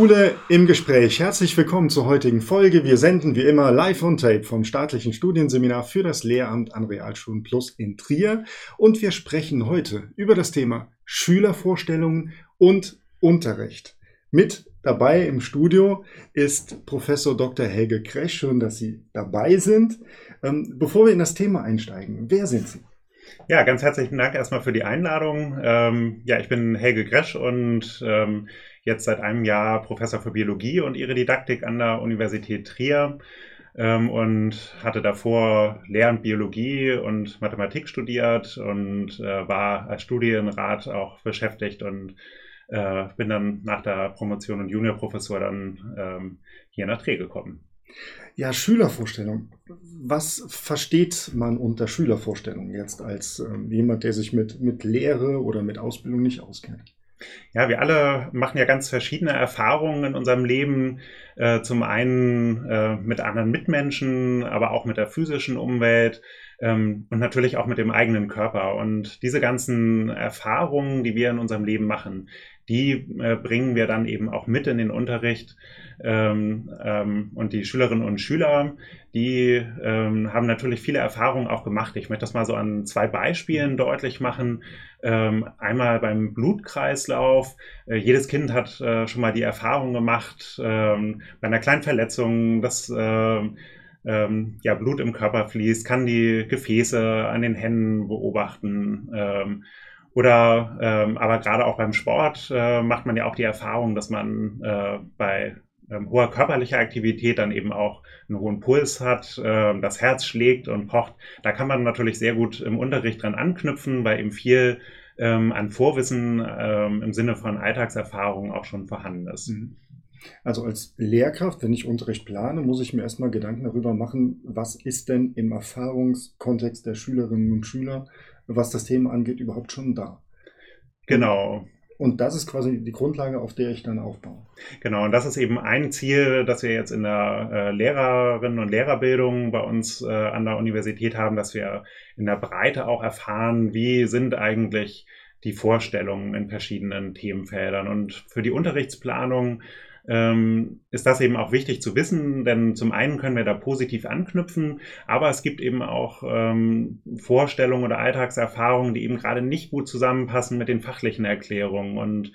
Schule im Gespräch. Herzlich willkommen zur heutigen Folge. Wir senden wie immer live on tape vom staatlichen Studienseminar für das Lehramt an Realschulen Plus in Trier. Und wir sprechen heute über das Thema Schülervorstellungen und Unterricht. Mit dabei im Studio ist Professor Dr. Helge Kresch. Schön, dass Sie dabei sind. Ähm, bevor wir in das Thema einsteigen, wer sind Sie? Ja, ganz herzlichen Dank erstmal für die Einladung. Ähm, ja, ich bin Helge Gresch und ähm, jetzt seit einem Jahr Professor für Biologie und ihre Didaktik an der Universität Trier ähm, und hatte davor Lehr- Biologie und Mathematik studiert und äh, war als Studienrat auch beschäftigt und äh, bin dann nach der Promotion und Juniorprofessor dann ähm, hier nach Trier gekommen. Ja, Schülervorstellung. Was versteht man unter Schülervorstellung jetzt als äh, jemand, der sich mit, mit Lehre oder mit Ausbildung nicht auskennt? Ja, wir alle machen ja ganz verschiedene Erfahrungen in unserem Leben. Äh, zum einen äh, mit anderen Mitmenschen, aber auch mit der physischen Umwelt ähm, und natürlich auch mit dem eigenen Körper. Und diese ganzen Erfahrungen, die wir in unserem Leben machen, die äh, bringen wir dann eben auch mit in den Unterricht. Ähm, ähm, und die Schülerinnen und Schüler, die ähm, haben natürlich viele Erfahrungen auch gemacht. Ich möchte das mal so an zwei Beispielen deutlich machen. Ähm, einmal beim Blutkreislauf. Äh, jedes Kind hat äh, schon mal die Erfahrung gemacht, ähm, bei einer kleinen Verletzung, dass äh, ähm, ja, Blut im Körper fließt, kann die Gefäße an den Händen beobachten. Ähm, oder ähm, aber gerade auch beim Sport äh, macht man ja auch die Erfahrung, dass man äh, bei ähm, hoher körperlicher Aktivität dann eben auch einen hohen Puls hat, äh, das Herz schlägt und pocht. Da kann man natürlich sehr gut im Unterricht dran anknüpfen, weil eben viel ähm, an Vorwissen ähm, im Sinne von Alltagserfahrung auch schon vorhanden ist. Mhm. Also als Lehrkraft, wenn ich Unterricht plane, muss ich mir erstmal Gedanken darüber machen, was ist denn im Erfahrungskontext der Schülerinnen und Schüler was das Thema angeht, überhaupt schon da. Genau. Und das ist quasi die Grundlage, auf der ich dann aufbaue. Genau, und das ist eben ein Ziel, das wir jetzt in der äh, Lehrerinnen- und Lehrerbildung bei uns äh, an der Universität haben, dass wir in der Breite auch erfahren, wie sind eigentlich die Vorstellungen in verschiedenen Themenfeldern. Und für die Unterrichtsplanung ähm, ist das eben auch wichtig zu wissen, denn zum einen können wir da positiv anknüpfen, aber es gibt eben auch ähm, Vorstellungen oder Alltagserfahrungen, die eben gerade nicht gut zusammenpassen mit den fachlichen Erklärungen. Und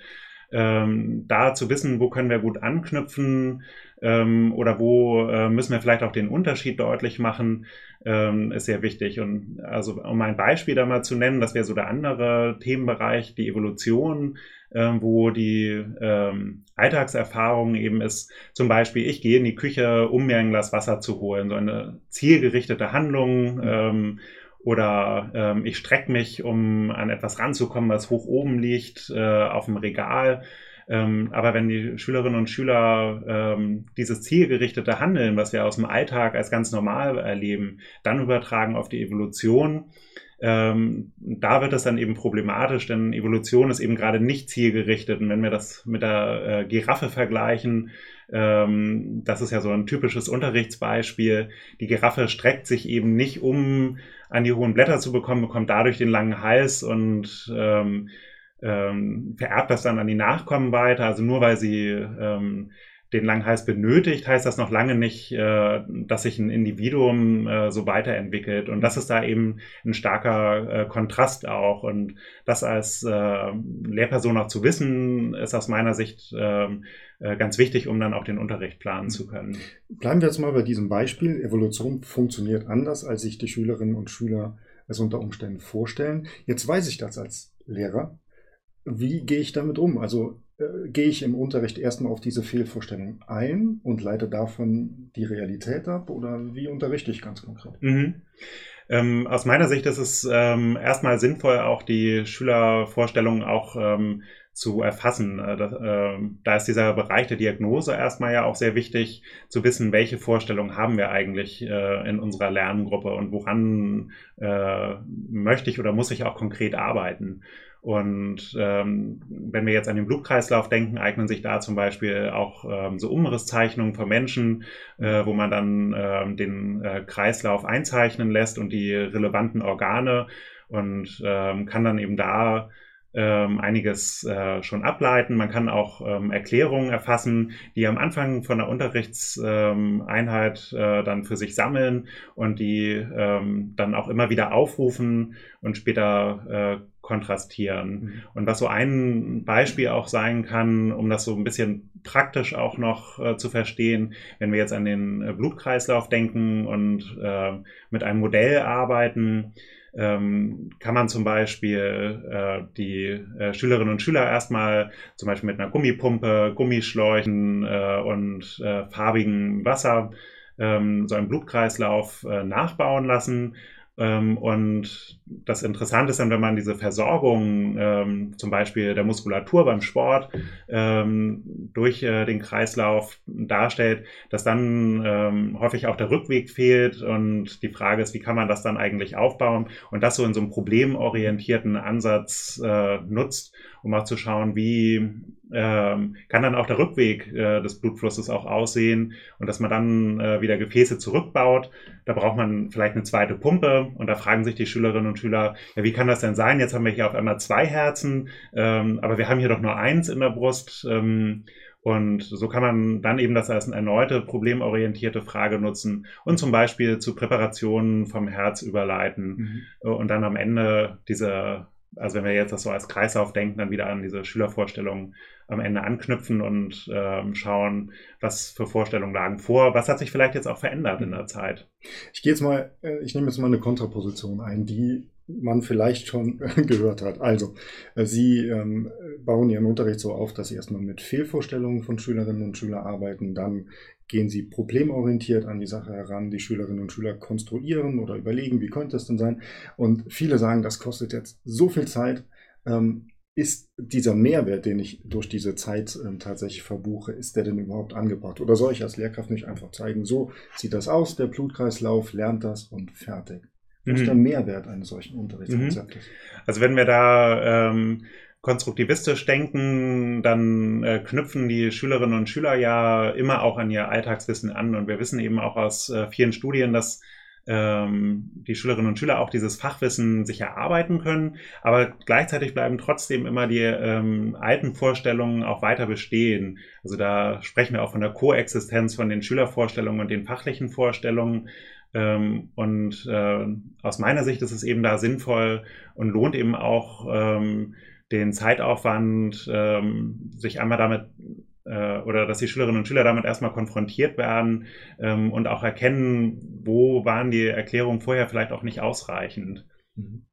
ähm, da zu wissen, wo können wir gut anknüpfen ähm, oder wo äh, müssen wir vielleicht auch den Unterschied deutlich machen, ähm, ist sehr wichtig. Und also um ein Beispiel da mal zu nennen, das wäre so der andere Themenbereich, die Evolution äh, wo die ähm, Alltagserfahrung eben ist, zum Beispiel, ich gehe in die Küche, um mir ein Glas Wasser zu holen, so eine zielgerichtete Handlung. Ähm, oder ähm, ich strecke mich, um an etwas ranzukommen, was hoch oben liegt äh, auf dem Regal. Ähm, aber wenn die Schülerinnen und Schüler ähm, dieses zielgerichtete Handeln, was wir aus dem Alltag als ganz normal erleben, dann übertragen auf die Evolution, ähm, da wird es dann eben problematisch, denn Evolution ist eben gerade nicht zielgerichtet. Und wenn wir das mit der äh, Giraffe vergleichen, ähm, das ist ja so ein typisches Unterrichtsbeispiel. Die Giraffe streckt sich eben nicht, um an die hohen Blätter zu bekommen, bekommt dadurch den langen Hals und ähm, ähm, vererbt das dann an die Nachkommen weiter. Also nur weil sie ähm, den langen Hals benötigt, heißt das noch lange nicht, äh, dass sich ein Individuum äh, so weiterentwickelt. Und das ist da eben ein starker äh, Kontrast auch. Und das als Lehrperson auch zu wissen, ist aus meiner Sicht ähm, äh, ganz wichtig, um dann auch den Unterricht planen zu können. Bleiben wir jetzt mal bei diesem Beispiel. Evolution funktioniert anders, als sich die Schülerinnen und Schüler es unter Umständen vorstellen. Jetzt weiß ich das als Lehrer. Wie gehe ich damit um? Also äh, gehe ich im Unterricht erstmal auf diese Fehlvorstellung ein und leite davon die Realität ab oder wie unterrichte ich ganz konkret? Mhm. Ähm, aus meiner Sicht ist es ähm, erstmal sinnvoll, auch die Schülervorstellungen auch ähm, zu erfassen. Äh, das, äh, da ist dieser Bereich der Diagnose erstmal ja auch sehr wichtig, zu wissen, welche Vorstellungen haben wir eigentlich äh, in unserer Lerngruppe und woran äh, möchte ich oder muss ich auch konkret arbeiten. Und ähm, wenn wir jetzt an den Blutkreislauf denken, eignen sich da zum Beispiel auch ähm, so Umrisszeichnungen von Menschen, äh, wo man dann ähm, den äh, Kreislauf einzeichnen lässt und die relevanten Organe und ähm, kann dann eben da ähm, einiges äh, schon ableiten. Man kann auch ähm, Erklärungen erfassen, die am Anfang von der Unterrichtseinheit äh, dann für sich sammeln und die ähm, dann auch immer wieder aufrufen und später äh, kontrastieren. Mhm. Und was so ein Beispiel auch sein kann, um das so ein bisschen praktisch auch noch äh, zu verstehen, wenn wir jetzt an den äh, Blutkreislauf denken und äh, mit einem Modell arbeiten, ähm, kann man zum Beispiel äh, die äh, Schülerinnen und Schüler erstmal zum Beispiel mit einer Gummipumpe, Gummischläuchen äh, und äh, farbigem Wasser ähm, so einen Blutkreislauf äh, nachbauen lassen und das Interessante ist dann, wenn man diese Versorgung ähm, zum Beispiel der Muskulatur beim Sport ähm, durch äh, den Kreislauf darstellt, dass dann ähm, häufig auch der Rückweg fehlt und die Frage ist, wie kann man das dann eigentlich aufbauen? Und das so in so einem problemorientierten Ansatz äh, nutzt, um auch zu schauen, wie ähm, kann dann auch der Rückweg äh, des Blutflusses auch aussehen und dass man dann äh, wieder Gefäße zurückbaut. Da braucht man vielleicht eine zweite Pumpe und da fragen sich die Schülerinnen und Schüler, ja, wie kann das denn sein? Jetzt haben wir hier auf einmal zwei Herzen, ähm, aber wir haben hier doch nur eins in der Brust. Ähm, und so kann man dann eben das als eine erneute problemorientierte Frage nutzen und zum Beispiel zu Präparationen vom Herz überleiten mhm. und dann am Ende diese also wenn wir jetzt das so als Kreislauf denken, dann wieder an diese Schülervorstellungen am Ende anknüpfen und ähm, schauen, was für Vorstellungen lagen vor. Was hat sich vielleicht jetzt auch verändert in der Zeit? Ich gehe jetzt mal, äh, ich nehme jetzt mal eine Kontraposition ein, die man vielleicht schon gehört hat. Also, äh, Sie ähm, bauen Ihren Unterricht so auf, dass Sie erstmal mit Fehlvorstellungen von Schülerinnen und Schülern arbeiten, dann gehen Sie problemorientiert an die Sache heran, die Schülerinnen und Schüler konstruieren oder überlegen, wie könnte es denn sein. Und viele sagen, das kostet jetzt so viel Zeit. Ähm, ist dieser Mehrwert, den ich durch diese Zeit ähm, tatsächlich verbuche, ist der denn überhaupt angebracht? Oder soll ich als Lehrkraft nicht einfach zeigen, so sieht das aus, der Blutkreislauf lernt das und fertig? Was ist der Mehrwert eines solchen Unterrichtskonzeptes? Mhm. Also wenn wir da ähm, konstruktivistisch denken, dann äh, knüpfen die Schülerinnen und Schüler ja immer auch an ihr Alltagswissen an. Und wir wissen eben auch aus äh, vielen Studien, dass ähm, die Schülerinnen und Schüler auch dieses Fachwissen sich erarbeiten können, aber gleichzeitig bleiben trotzdem immer die ähm, alten Vorstellungen auch weiter bestehen. Also da sprechen wir auch von der Koexistenz von den Schülervorstellungen und den fachlichen Vorstellungen. Ähm, und äh, aus meiner Sicht ist es eben da sinnvoll und lohnt eben auch ähm, den Zeitaufwand, ähm, sich einmal damit äh, oder dass die Schülerinnen und Schüler damit erstmal konfrontiert werden ähm, und auch erkennen, wo waren die Erklärungen vorher vielleicht auch nicht ausreichend. Mhm.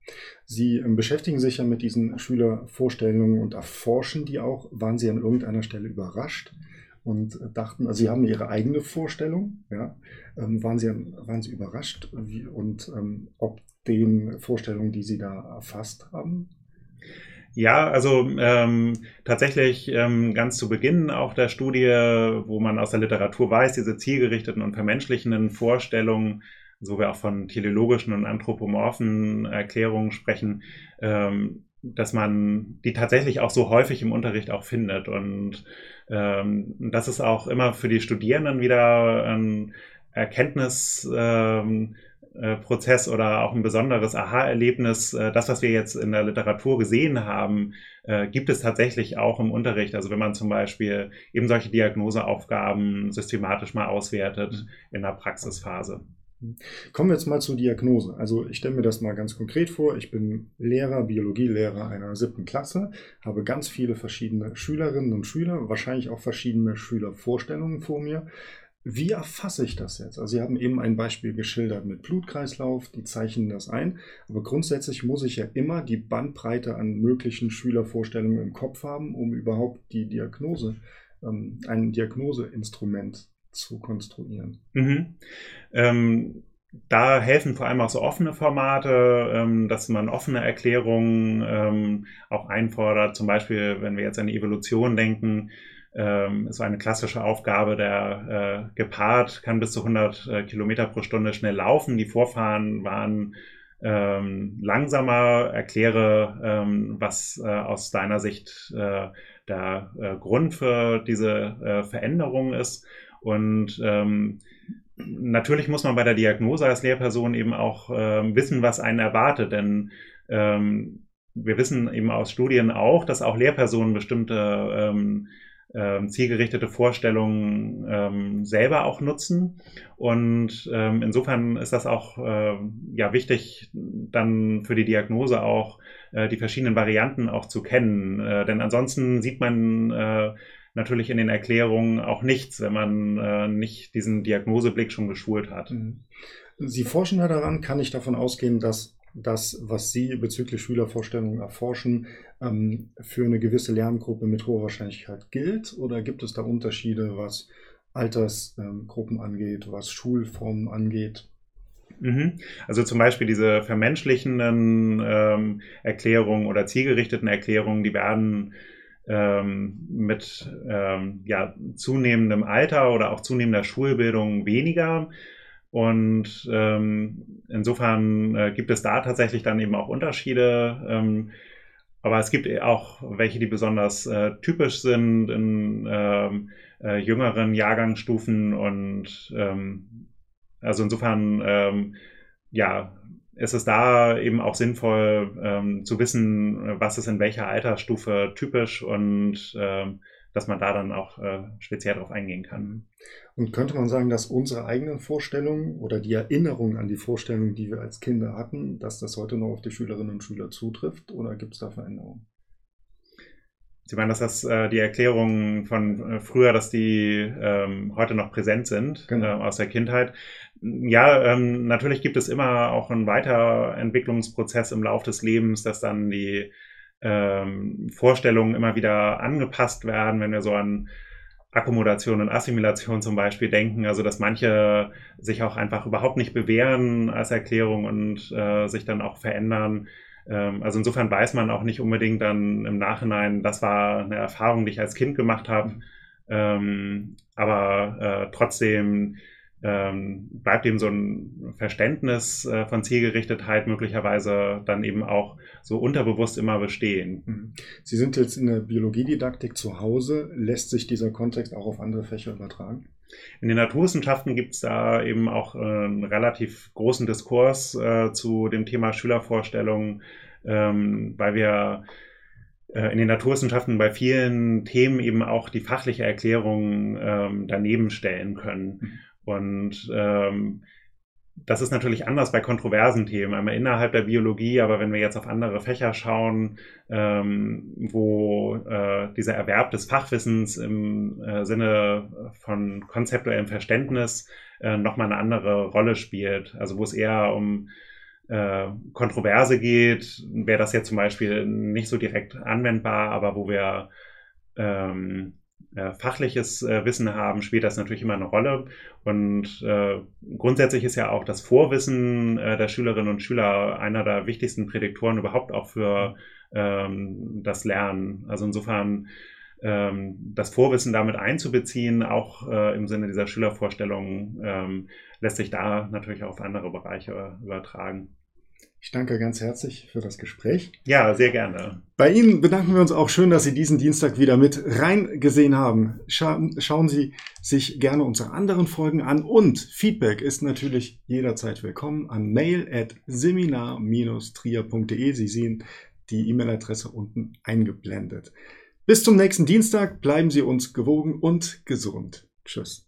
Sie ähm, beschäftigen sich ja mit diesen Schülervorstellungen und erforschen die auch. Waren Sie an irgendeiner Stelle überrascht und dachten, also Sie haben Ihre eigene Vorstellung, ja? Ähm, waren, Sie, waren Sie überrascht wie, und ähm, ob den Vorstellungen, die Sie da erfasst haben? Ja, also ähm, tatsächlich ähm, ganz zu Beginn auch der Studie, wo man aus der Literatur weiß, diese zielgerichteten und vermenschlichenden Vorstellungen, so wir auch von teleologischen und anthropomorphen Erklärungen sprechen, ähm, dass man die tatsächlich auch so häufig im Unterricht auch findet. Und ähm, das ist auch immer für die Studierenden wieder ein Erkenntnis. Ähm, äh, Prozess oder auch ein besonderes Aha-Erlebnis. Äh, das, was wir jetzt in der Literatur gesehen haben, äh, gibt es tatsächlich auch im Unterricht. Also wenn man zum Beispiel eben solche Diagnoseaufgaben systematisch mal auswertet in der Praxisphase. Kommen wir jetzt mal zur Diagnose. Also ich stelle mir das mal ganz konkret vor. Ich bin Lehrer, Biologielehrer einer siebten Klasse, habe ganz viele verschiedene Schülerinnen und Schüler, wahrscheinlich auch verschiedene Schülervorstellungen vor mir. Wie erfasse ich das jetzt? Also Sie haben eben ein Beispiel geschildert mit Blutkreislauf, die zeichnen das ein, aber grundsätzlich muss ich ja immer die Bandbreite an möglichen Schülervorstellungen im Kopf haben, um überhaupt die Diagnose, ähm, ein Diagnoseinstrument zu konstruieren. Mhm. Ähm, da helfen vor allem auch so offene Formate, ähm, dass man offene Erklärungen ähm, auch einfordert. Zum Beispiel, wenn wir jetzt an die Evolution denken, ähm, ist eine klassische Aufgabe. Der äh, Gepard kann bis zu 100 äh, Kilometer pro Stunde schnell laufen. Die Vorfahren waren ähm, langsamer. Erkläre, ähm, was äh, aus deiner Sicht äh, der äh, Grund für diese äh, Veränderung ist. Und ähm, natürlich muss man bei der Diagnose als Lehrperson eben auch ähm, wissen, was einen erwartet, denn ähm, wir wissen eben aus Studien auch, dass auch Lehrpersonen bestimmte ähm, ähm, zielgerichtete Vorstellungen ähm, selber auch nutzen. Und ähm, insofern ist das auch äh, ja wichtig, dann für die Diagnose auch äh, die verschiedenen Varianten auch zu kennen. Äh, denn ansonsten sieht man äh, natürlich in den Erklärungen auch nichts, wenn man äh, nicht diesen Diagnoseblick schon geschult hat. Mhm. Sie forschen ja daran, kann ich davon ausgehen, dass das, was Sie bezüglich Schülervorstellungen erforschen, ähm, für eine gewisse Lerngruppe mit hoher Wahrscheinlichkeit gilt? Oder gibt es da Unterschiede, was Altersgruppen ähm, angeht, was Schulformen angeht? Mhm. Also zum Beispiel diese vermenschlichenden ähm, Erklärungen oder zielgerichteten Erklärungen, die werden ähm, mit ähm, ja, zunehmendem Alter oder auch zunehmender Schulbildung weniger. Und ähm, insofern äh, gibt es da tatsächlich dann eben auch Unterschiede. Ähm, aber es gibt auch welche, die besonders äh, typisch sind in ähm, äh, jüngeren Jahrgangsstufen. Und ähm, also insofern, ähm, ja, ist es da eben auch sinnvoll ähm, zu wissen, was ist in welcher Altersstufe typisch und ähm, dass man da dann auch äh, speziell darauf eingehen kann. Und könnte man sagen, dass unsere eigenen Vorstellungen oder die Erinnerung an die Vorstellungen, die wir als Kinder hatten, dass das heute noch auf die Schülerinnen und Schüler zutrifft oder gibt es da Veränderungen? Sie meinen, dass das äh, die Erklärungen von äh, früher, dass die ähm, heute noch präsent sind genau. äh, aus der Kindheit. Ja, ähm, natürlich gibt es immer auch einen Weiterentwicklungsprozess im Lauf des Lebens, dass dann die ähm, Vorstellungen immer wieder angepasst werden, wenn wir so an Akkommodation und Assimilation zum Beispiel denken, also dass manche sich auch einfach überhaupt nicht bewähren als Erklärung und äh, sich dann auch verändern. Ähm, also insofern weiß man auch nicht unbedingt dann im Nachhinein, das war eine Erfahrung, die ich als Kind gemacht habe. Ähm, aber äh, trotzdem ähm, bleibt eben so ein Verständnis äh, von Zielgerichtetheit möglicherweise dann eben auch so unterbewusst immer bestehen. Mhm. Sie sind jetzt in der Biologiedidaktik zu Hause. Lässt sich dieser Kontext auch auf andere Fächer übertragen? In den Naturwissenschaften gibt es da eben auch äh, einen relativ großen Diskurs äh, zu dem Thema Schülervorstellungen, ähm, weil wir äh, in den Naturwissenschaften bei vielen Themen eben auch die fachliche Erklärung ähm, daneben stellen können. Und ähm, das ist natürlich anders bei kontroversen Themen, einmal innerhalb der Biologie, aber wenn wir jetzt auf andere Fächer schauen, ähm, wo äh, dieser Erwerb des Fachwissens im äh, Sinne von konzeptuellem Verständnis äh, nochmal eine andere Rolle spielt, also wo es eher um äh, Kontroverse geht, wäre das jetzt zum Beispiel nicht so direkt anwendbar, aber wo wir ähm, äh, fachliches äh, Wissen haben, spielt das natürlich immer eine Rolle. Und äh, grundsätzlich ist ja auch das Vorwissen äh, der Schülerinnen und Schüler einer der wichtigsten Prädiktoren überhaupt auch für ähm, das Lernen. Also insofern ähm, das Vorwissen damit einzubeziehen, auch äh, im Sinne dieser Schülervorstellungen, ähm, lässt sich da natürlich auch auf andere Bereiche übertragen. Ich danke ganz herzlich für das Gespräch. Ja, sehr gerne. Bei Ihnen bedanken wir uns auch schön, dass Sie diesen Dienstag wieder mit reingesehen haben. Scha schauen Sie sich gerne unsere anderen Folgen an und Feedback ist natürlich jederzeit willkommen an mail at seminar-trier.de. Sie sehen die E-Mail-Adresse unten eingeblendet. Bis zum nächsten Dienstag bleiben Sie uns gewogen und gesund. Tschüss.